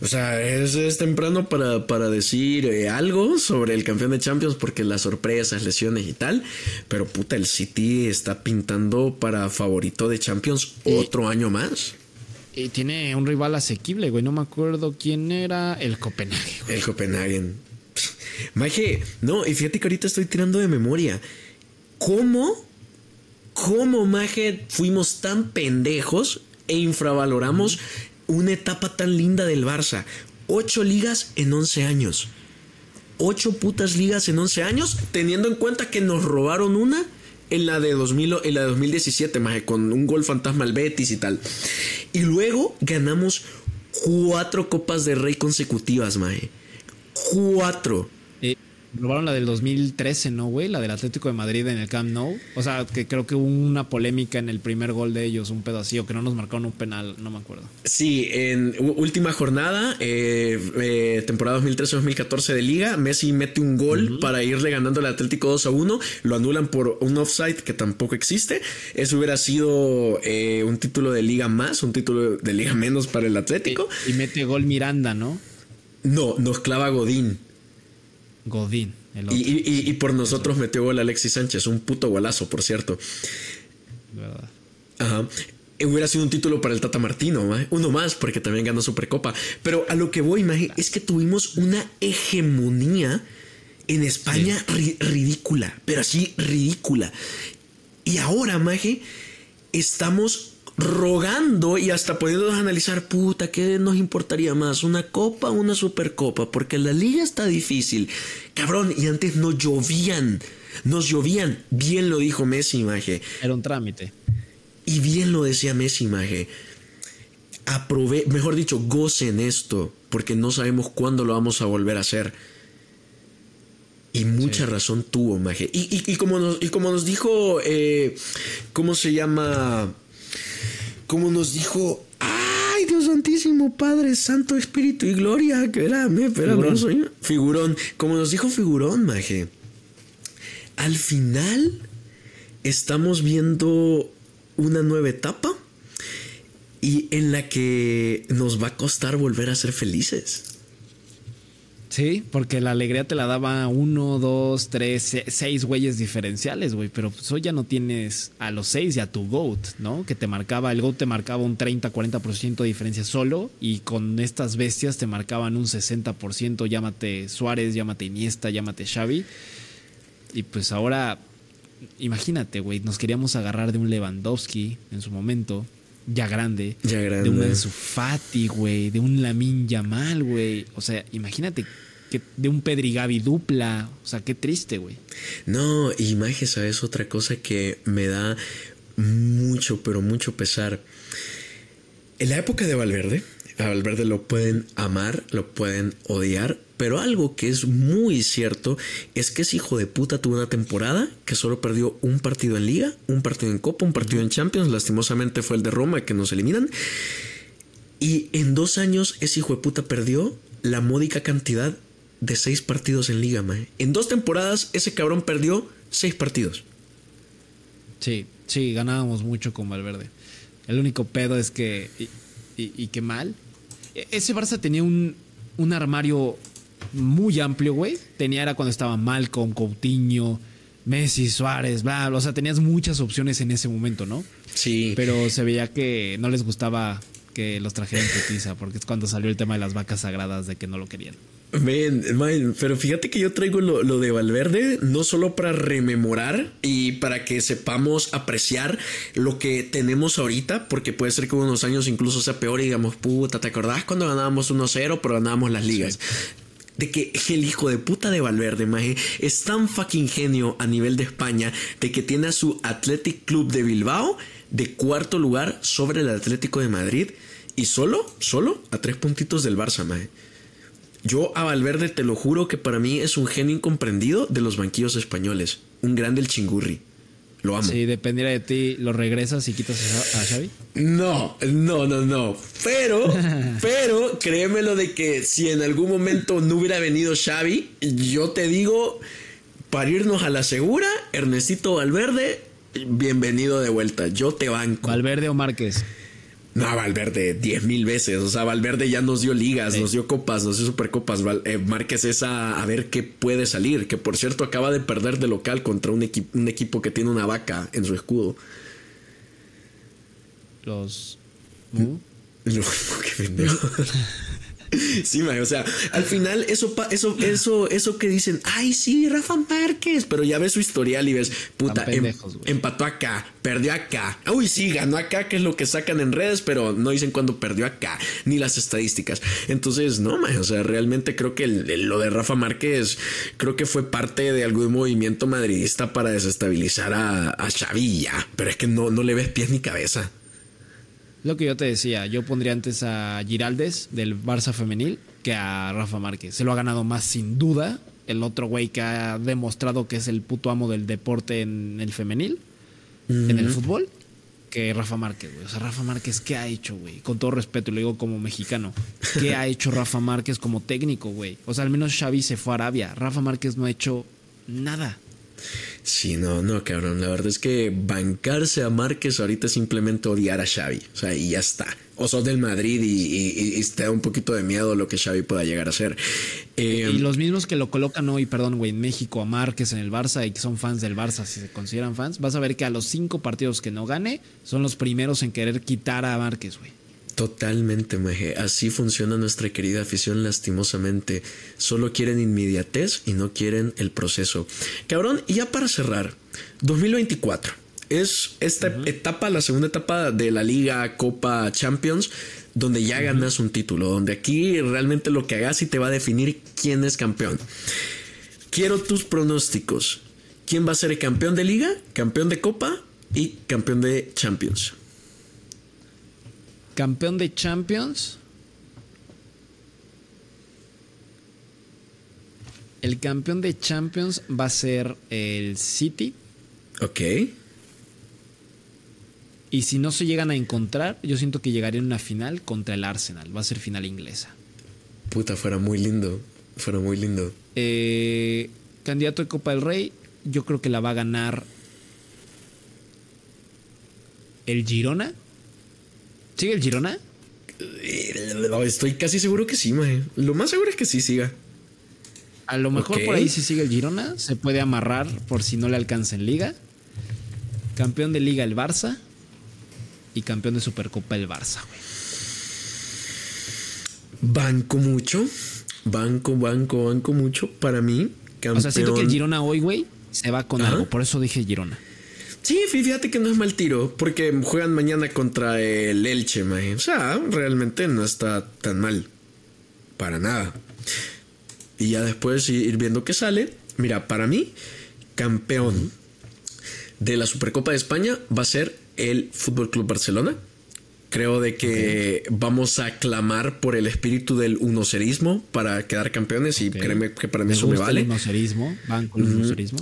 O sea, es, es temprano para, para decir eh, algo sobre el campeón de Champions porque las sorpresas, lesiones y tal. Pero puta, el City está pintando para favorito de Champions Y- otro año más. Y tiene un rival asequible, güey. No me acuerdo quién era. El Copenhague, güey. El Copenhagen. [laughs] Maje, no, y fíjate que ahorita estoy tirando de memoria. ¿Cómo? ¿Cómo, Maje, fuimos tan pendejos e infravaloramos una etapa tan linda del Barça? Ocho ligas en 11 años. Ocho putas ligas en 11 años, teniendo en cuenta que nos robaron una en la de 2000, en la de 2017, maje, con un gol fantasma al Betis y tal. Y luego ganamos cuatro copas de rey consecutivas, maje. Cuatro. Eh, robaron la del 2013, ¿no, güey? La del Atlético de Madrid en el Camp Nou. O sea, que creo que hubo una polémica en el primer gol de ellos, un pedo así, o que no nos marcaron un penal, no me acuerdo. Sí, en última jornada, eh, eh, temporada 2013-2014 de liga, Messi mete un gol para irle ganando al Atlético 2 a 1, lo anulan por un offside que tampoco existe. Eso hubiera sido eh, un título de liga más, un título de liga menos para el Atlético. Y mete gol Miranda, ¿no? No, nos clava Godín. Godín, el otro. Y, y- por nosotros metió gol Alexis Sánchez, un puto golazo, por cierto. ¿verdad? Ajá. Eh, Hubiera sido un título para el Tata Martino, maje. uno más, porque también ganó Supercopa. Pero a lo que voy, maje, es que tuvimos una hegemonía en España ri- ridícula, pero así ridícula. Y ahora, maje, estamos rogando y hasta poniéndonos a analizar, puta, ¿qué nos importaría más? ¿Una copa o una supercopa? Porque la liga está difícil. Cabrón, y antes no llovían. Nos llovían. Bien lo dijo Messi, maje. Era un trámite. Y bien lo decía Messi, maje. Aprove mejor dicho, gocen esto, porque no sabemos cuándo lo vamos a volver a hacer. Y mucha Sí. razón tuvo, maje. Y, y- y como, nos, y como nos dijo, eh, ¿cómo se llama? Como nos dijo, ¡ay, Dios Santísimo, Padre, Santo, Espíritu y Gloria! Espérame, espérame, Figurón. no soy- Figurón. Como nos dijo Figurón, maje. Al final, estamos viendo una nueva etapa y en la que nos va a costar volver a ser felices. Sí, porque la alegría te la daba uno, dos, tres, se- seis güeyes diferenciales, güey. Pero pues hoy ya no tienes a los seis y a tu GOAT, ¿no? Que te marcaba, el GOAT te marcaba un 30-40% de diferencia solo. Y con estas bestias te marcaban un 60%. Llámate Suárez, llámate Iniesta, llámate Xavi. Y pues ahora, imagínate, güey, nos queríamos agarrar de un Lewandowski en su momento, ya grande. Ya grande. De un Ansu Fati, güey. De un Lamin Yamal, güey. O sea, imagínate de un Pedri Gavi dupla. O sea, qué triste, güey. No, y Maje, ¿sabes? Otra cosa que me da mucho, pero mucho pesar. En la época de Valverde, a Valverde lo pueden amar, lo pueden odiar, pero algo que es muy cierto es que ese hijo de puta tuvo una temporada que solo perdió un partido en Liga, un partido en Copa, un partido en Champions, lastimosamente fue el de Roma que nos eliminan. Y en dos años ese hijo de puta perdió la módica cantidad de seis partidos en liga. En dos temporadas ese cabrón perdió seis partidos. Sí, sí, ganábamos mucho con Valverde. El único pedo es que. Y, y, qué mal. E, ese Barça tenía un, un armario muy amplio, güey. Tenía era cuando estaba Malcolm, Coutinho, Messi, Suárez, bla, bla. O sea, tenías muchas opciones en ese momento, ¿no? Sí. Pero se veía que no les gustaba que los trajeran putiza, porque es cuando salió el tema de las vacas sagradas de que no lo querían. Man, pero fíjate que yo traigo lo, lo, de Valverde no solo para rememorar y para que sepamos apreciar lo que tenemos ahorita, porque puede ser que unos años incluso sea peor y digamos, puta, ¿te acordás cuando ganábamos 1-0 pero ganábamos las ligas? de que el hijo de puta de Valverde, maje, es tan fucking genio a nivel de España de que tiene a su Athletic Club de Bilbao de cuarto lugar sobre el Atlético de Madrid y solo, solo a tres puntitos del Barça, maje. Yo a Valverde te lo juro que para mí es un genio incomprendido de los banquillos españoles. Un grande el chingurri. Lo amo. Si dependiera de ti, ¿lo regresas y quitas a Xavi? No, no, no, no. Pero, [laughs] pero créemelo de que si en algún momento no hubiera venido Xavi, yo te digo, para irnos a la segura, Ernestito Valverde, bienvenido de vuelta. Yo te banco. Valverde o Márquez. No, Valverde, diez mil veces. O sea, Valverde ya nos dio ligas, nos dio copas, nos dio supercopas. Eh, Márquez es a, ver qué puede salir. Que por cierto acaba de perder de local contra un, un equipo que tiene una vaca en su escudo. Los. ¿Mm? [laughs] qué pendejo. [laughs] [laughs] Sí, o sea, al final eso, eso, eso, eso que dicen, ay, sí, Rafa Márquez, pero ya ves su historial y ves, puta, em, empató acá, perdió acá, uy, sí, ganó acá, que es lo que sacan en redes, pero no dicen cuándo perdió acá, ni las estadísticas. Entonces, no, o sea, realmente creo que lo de Rafa Márquez, creo que fue parte de algún movimiento madridista para desestabilizar a, a Xavilla, pero es que no, no le ves pies ni cabeza. Lo que yo te decía, yo pondría antes a Giraldes del Barça femenil que a Rafa Márquez. Se lo ha ganado más sin duda. El otro güey que ha demostrado que es el puto amo del deporte en el femenil, en el fútbol, que Rafa Márquez, güey. O sea, Rafa Márquez, ¿qué ha hecho, güey? Con todo respeto, lo digo como mexicano. ¿Qué ha hecho Rafa Márquez como técnico, güey? O sea, al menos Xavi se fue a Arabia. Rafa Márquez no ha hecho nada. Sí, no, no, cabrón. La verdad es que bancarse a Márquez ahorita es simplemente odiar a Xavi. O sea, y ya está. O sos del Madrid y, te da un poquito de miedo lo que Xavi pueda llegar a ser. Eh, y los mismos que lo colocan hoy, perdón, güey, en México a Márquez en el Barça y que son fans del Barça, si se consideran fans, vas a ver que a los cinco partidos que no gane son los primeros en querer quitar a Márquez, güey. Totalmente, Maje. Así funciona nuestra querida afición lastimosamente. Solo quieren inmediatez y no quieren el proceso. Cabrón, y ya para cerrar, 2024 es esta etapa, la segunda etapa de la Liga Copa Champions, donde ya ganas un título, donde aquí realmente lo que hagas y te va a definir quién es campeón. Quiero tus pronósticos. ¿Quién va a ser el campeón de liga, campeón de copa y campeón de Champions? Campeón de Champions. El campeón de Champions va a ser el City. Ok. Y si no se llegan a encontrar, yo siento que llegaría en una final contra el Arsenal. Va a ser final inglesa. Puta, fuera muy lindo. Fuera muy lindo. Eh, candidato de Copa del Rey, yo creo que la va a ganar el Girona. ¿Sigue el Girona? Estoy casi seguro que sí, mae. Lo más seguro es que sí siga. A lo mejor por ahí si sigue el Girona. Se puede amarrar por si no le alcanza en Liga. Campeón de Liga el Barça. Y campeón de Supercopa el Barça, güey. Banco mucho. Banco, banco, banco mucho. Para mí, campeón. O sea, siento que el Girona hoy, güey, se va con algo. Por eso dije Girona. Sí, fíjate que no es mal tiro, porque juegan mañana contra el Elche, O sea, realmente no está tan mal. Para nada. Y ya después ir viendo qué sale. Mira, para mí, campeón de la Supercopa de España va a ser el Fútbol Club Barcelona. Creo de que vamos a clamar por el espíritu del unocerismo para quedar campeones y créeme que para mí eso me vale. El unocerismo, van con el unocerismo.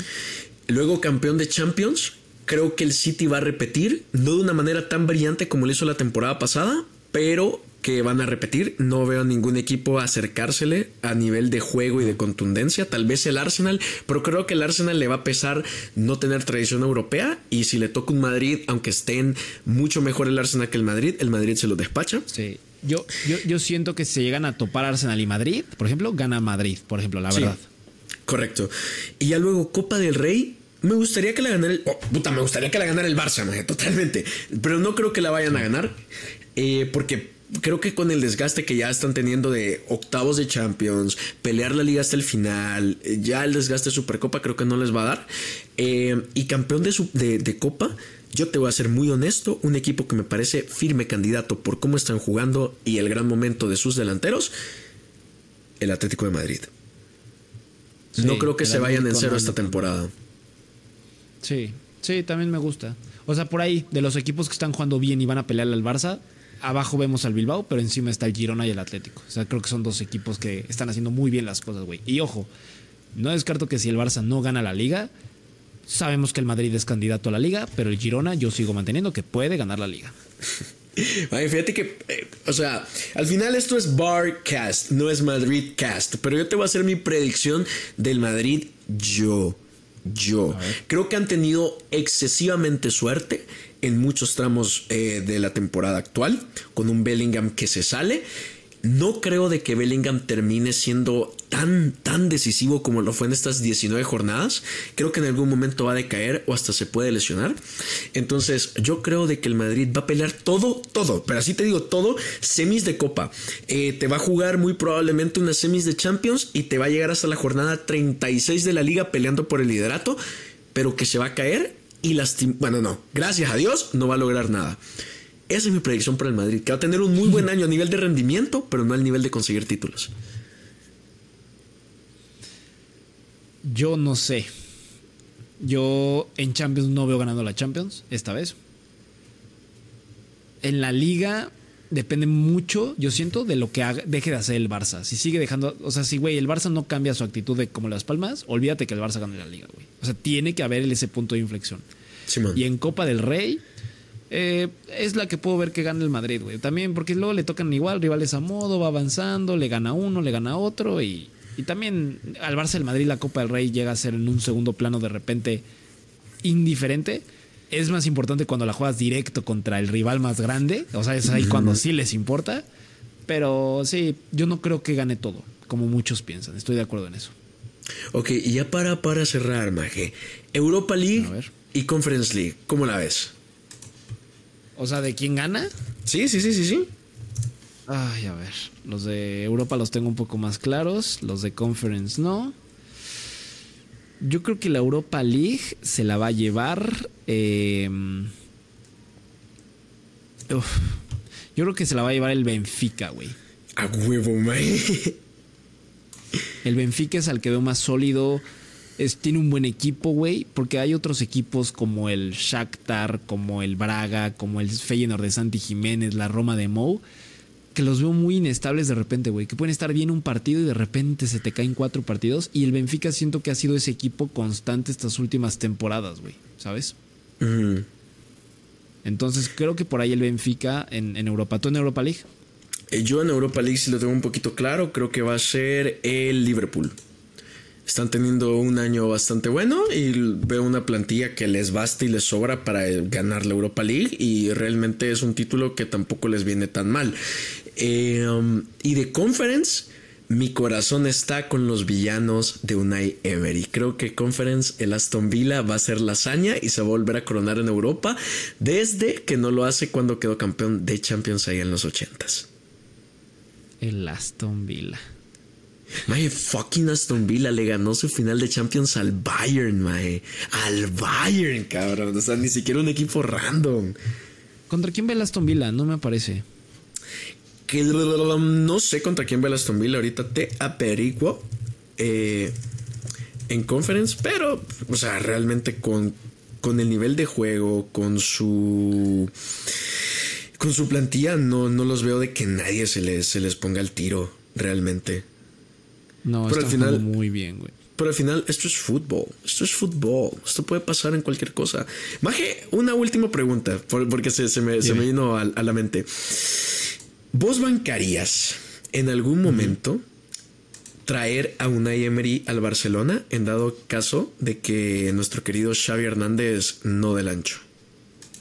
Luego campeón de Champions, creo que el City va a repetir, no de una manera tan brillante como lo hizo la temporada pasada, pero que van a repetir. No veo a ningún equipo acercársele a nivel de juego y de contundencia. Tal vez el Arsenal, pero creo que el Arsenal le va a pesar no tener tradición europea. Y si le toca un Madrid, aunque estén mucho mejor el Arsenal que el Madrid, el Madrid se lo despacha. Sí. Yo, yo, yo siento que si llegan a topar Arsenal y Madrid, por ejemplo, gana Madrid, por ejemplo, la verdad. correcto. Y ya luego Copa del Rey. Me gustaría que la ganara el. Oh, puta, me gustaría que la ganara el Barça, totalmente. Pero no creo que la vayan a ganar. Eh, porque creo que con el desgaste que ya están teniendo de octavos de Champions, pelear la liga hasta el final, eh, ya el desgaste de Supercopa creo que no les va a dar. Eh, y campeón de, de, Copa, yo te voy a ser muy honesto, un equipo que me parece firme candidato por cómo están jugando y el gran momento de sus delanteros, el Atlético de Madrid. no creo que se vayan en cero esta temporada. Sí, sí, también me gusta. O sea, por ahí, de los equipos que están jugando bien y van a pelear al Barça, abajo vemos al Bilbao, pero encima está el Girona y el Atlético. O sea, creo que son dos equipos que están haciendo muy bien las cosas, güey. Y ojo, no descarto que si el Barça no gana la liga, sabemos que el Madrid es candidato a la liga, pero el Girona yo sigo manteniendo que puede ganar la liga. [laughs] Ay, fíjate que, eh, o sea, al final esto es Barcast, no es Madridcast, pero yo te voy a hacer mi predicción del Madrid yo. Yo creo que han tenido excesivamente suerte en muchos tramos eh, de la temporada actual, con un Bellingham que se sale. No creo de que Bellingham termine siendo tan, tan decisivo como lo fue en estas 19 jornadas. Creo que en algún momento va a decaer o hasta se puede lesionar. Entonces, yo creo de que el Madrid va a pelear todo, todo, pero así te digo todo, semis de copa. Eh, te va a jugar muy probablemente unas semis de Champions y te va a llegar hasta la jornada 36 de la liga peleando por el liderato, pero que se va a caer y lastim bueno, no, gracias a Dios no va a lograr nada. Esa es mi predicción para el Madrid, que va a tener un muy buen año a nivel de rendimiento, pero no al nivel de conseguir títulos. Yo no sé. Yo en Champions no veo ganando la Champions esta vez. En la liga depende mucho, yo siento, de lo que deje de hacer el Barça. Si sigue dejando, o sea, si güey, el Barça no cambia su actitud de como las palmas, olvídate que el Barça gane la liga, güey. O sea, tiene que haber ese punto de inflexión. y en Copa del Rey eh, es la que puedo ver que gane el Madrid, güey. También porque luego le tocan igual rivales a modo, va avanzando, le gana uno, le gana otro y, y también al Barça el Madrid la Copa del Rey llega a ser en un segundo plano de repente indiferente es más importante cuando la juegas directo contra el rival más grande. O sea, es ahí cuando sí les importa. Pero sí, yo no creo que gane todo, como muchos piensan. Estoy de acuerdo en eso. Ok, y ya para, para cerrar, Maje. Europa League y Conference League, ¿cómo la ves? O sea, ¿de quién gana? Sí, sí, sí, sí, sí. Ay, a ver. Los de Europa los tengo un poco más claros. Los de Conference no. Yo creo que la Europa League se la va a llevar. Em, yo creo que se la va a llevar el Benfica, güey. A huevo, man. El Benfica es al que veo más sólido. Es, tiene un buen equipo, güey. Porque hay otros equipos como el Shakhtar, como el Braga, como el Feyenoord de Santi Jiménez, la Roma de Mou que los veo muy inestables de repente, güey. Que pueden estar bien un partido y de repente se te caen cuatro partidos. Y el Benfica siento que ha sido ese equipo constante estas últimas temporadas, güey. ¿Sabes? Entonces creo que por ahí el Benfica en, Europa. ¿Tú en Europa League? Eh, yo en Europa League, si lo tengo un poquito claro, creo que va a ser el Liverpool. Están teniendo un año bastante bueno y veo una plantilla que les basta y les sobra para ganar la Europa League y realmente es un título que tampoco les viene tan mal. Eh, um, y de Conference, mi corazón está con los villanos de Unai Emery. Creo que Conference, el Aston Villa va a ser la hazaña y se va a volver a coronar en Europa desde que no lo hace cuando quedó campeón de Champions ahí en los 80s. El Aston Villa. Mae, fucking Aston Villa le ganó su final de Champions al Bayern, mae. Al Bayern, cabrón. O sea, ni siquiera un equipo random. ¿Contra quién ve el Aston Villa? No me parece que no sé contra quién va el Aston Villa. Ahorita te aperiguo eh, en conference, pero, o sea, realmente con, con el nivel de juego, con su. Con su plantilla, no, no los veo de que nadie se les, se les ponga el tiro, realmente. No, pero al final muy bien, güey. Pero al final, esto es fútbol. Esto es fútbol. Esto puede pasar en cualquier cosa. Maje, una última pregunta, porque se, me, se me, vino a, a la mente. ¿Vos bancarías en algún momento traer a Unai Emery al Barcelona en dado caso de que nuestro querido Xavi Hernández no del ancho?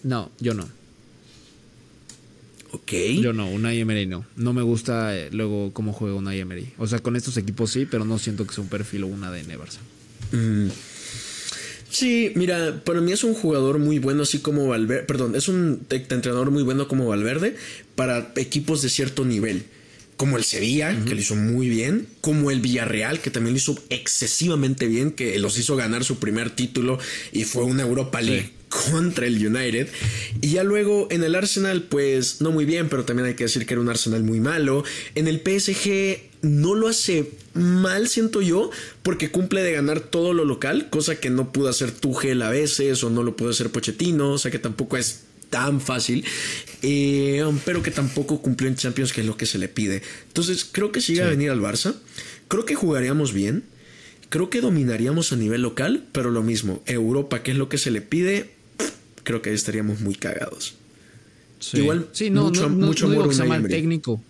No, yo no. Ok. Yo no, Unai Emery no. No me gusta eh, luego cómo juega Unai Emery. O sea, con estos equipos sí, pero no siento que sea un perfil o una de Barça. Mm. Sí, mira, para mí es un jugador muy bueno, así como Valverde. Perdón, es un entrenador muy bueno como Valverde para equipos de cierto nivel. Como el Sevilla, que lo hizo muy bien. Como el Villarreal, que también lo hizo excesivamente bien, que los hizo ganar su primer título y fue una Europa League contra el United. Y ya luego en el Arsenal, pues no muy bien, pero también hay que decir que era un Arsenal muy malo. En el PSG no lo hace mal, siento yo, porque cumple de ganar todo lo local, cosa que no pudo hacer Tuchel a veces o no lo pudo hacer Pochettino, o sea que tampoco es tan fácil, eh, pero que tampoco cumplió en Champions, que es lo que se le pide. Entonces, creo que si llega a venir al Barça, creo que jugaríamos bien, creo que dominaríamos a nivel local, pero lo mismo, Europa, que es lo que se le pide, creo que estaríamos muy cagados. Igual, sí, no, mucho, no, mucho digo que sea mal técnico,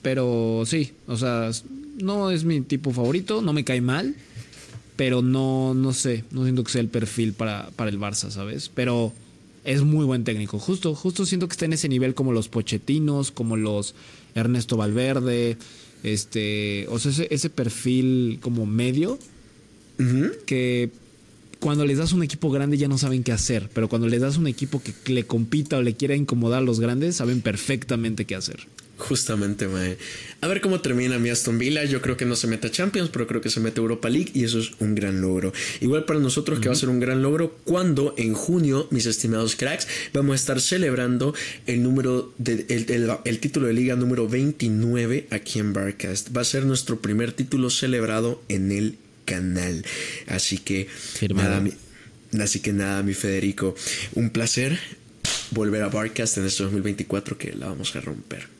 pero sí, o sea, no es mi tipo favorito, no me cae mal, pero no, no sé, no siento que sea el perfil para, para el Barça, ¿sabes? Pero es muy buen técnico. Justo, justo siento que está en ese nivel como los Pochetinos, como los Ernesto Valverde, este, o sea, ese, perfil como medio que cuando les das un equipo grande ya no saben qué hacer, pero cuando les das un equipo que le compita o le quiera incomodar a los grandes, saben perfectamente qué hacer. Justamente, mae. A ver cómo termina mi Aston Villa. Yo creo que no se mete a Champions, pero creo que se mete a Europa League y eso es un gran logro. Igual para nosotros que va a ser un gran logro cuando en junio, mis estimados cracks, vamos a estar celebrando el número de, el, título de liga número 29 aquí en Barcast. Va a ser nuestro primer título celebrado en el canal. Así que nada, así que nada, mi Federico, un placer volver a Barcast en este 2024 que la vamos a romper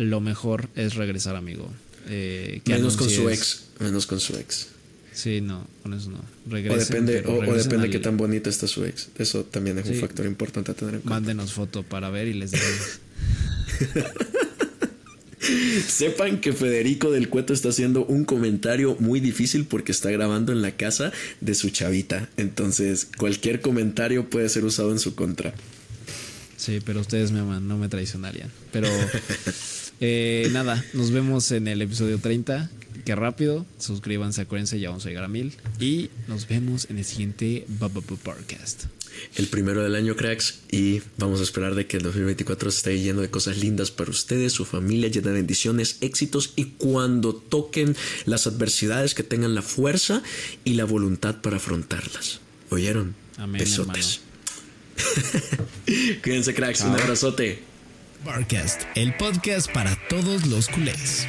lo mejor es regresar, amigo. Eh, menos con su ex. Menos con su ex. Sí, no, con eso no. o depende, o, depende de qué tan bonita está su ex. Eso también es un factor importante a tener en cuenta. Mándenos foto para ver y les diremos. [laughs] [laughs] Sepan que Federico del Cueto está haciendo un comentario muy difícil porque está grabando en la casa de su chavita. Entonces, cualquier comentario puede ser usado en su contra. Sí, pero ustedes me aman, no me traicionarían. Pero [laughs] Eh, nada, nos vemos en el episodio 30. Que rápido. Suscríbanse, acuérdense, ya vamos a llegar a mil. Y nos vemos en el siguiente Podcast. El primero del año, cracks. Y vamos a esperar de que el 2024 esté lleno de cosas lindas para ustedes, su familia, llena de bendiciones, éxitos. Y cuando toquen las adversidades, que tengan la fuerza y la voluntad para afrontarlas. ¿Oyeron? Amén, Besotes. [laughs] Cuídense, cracks. Un abrazote. Barcast, el podcast para todos los culés.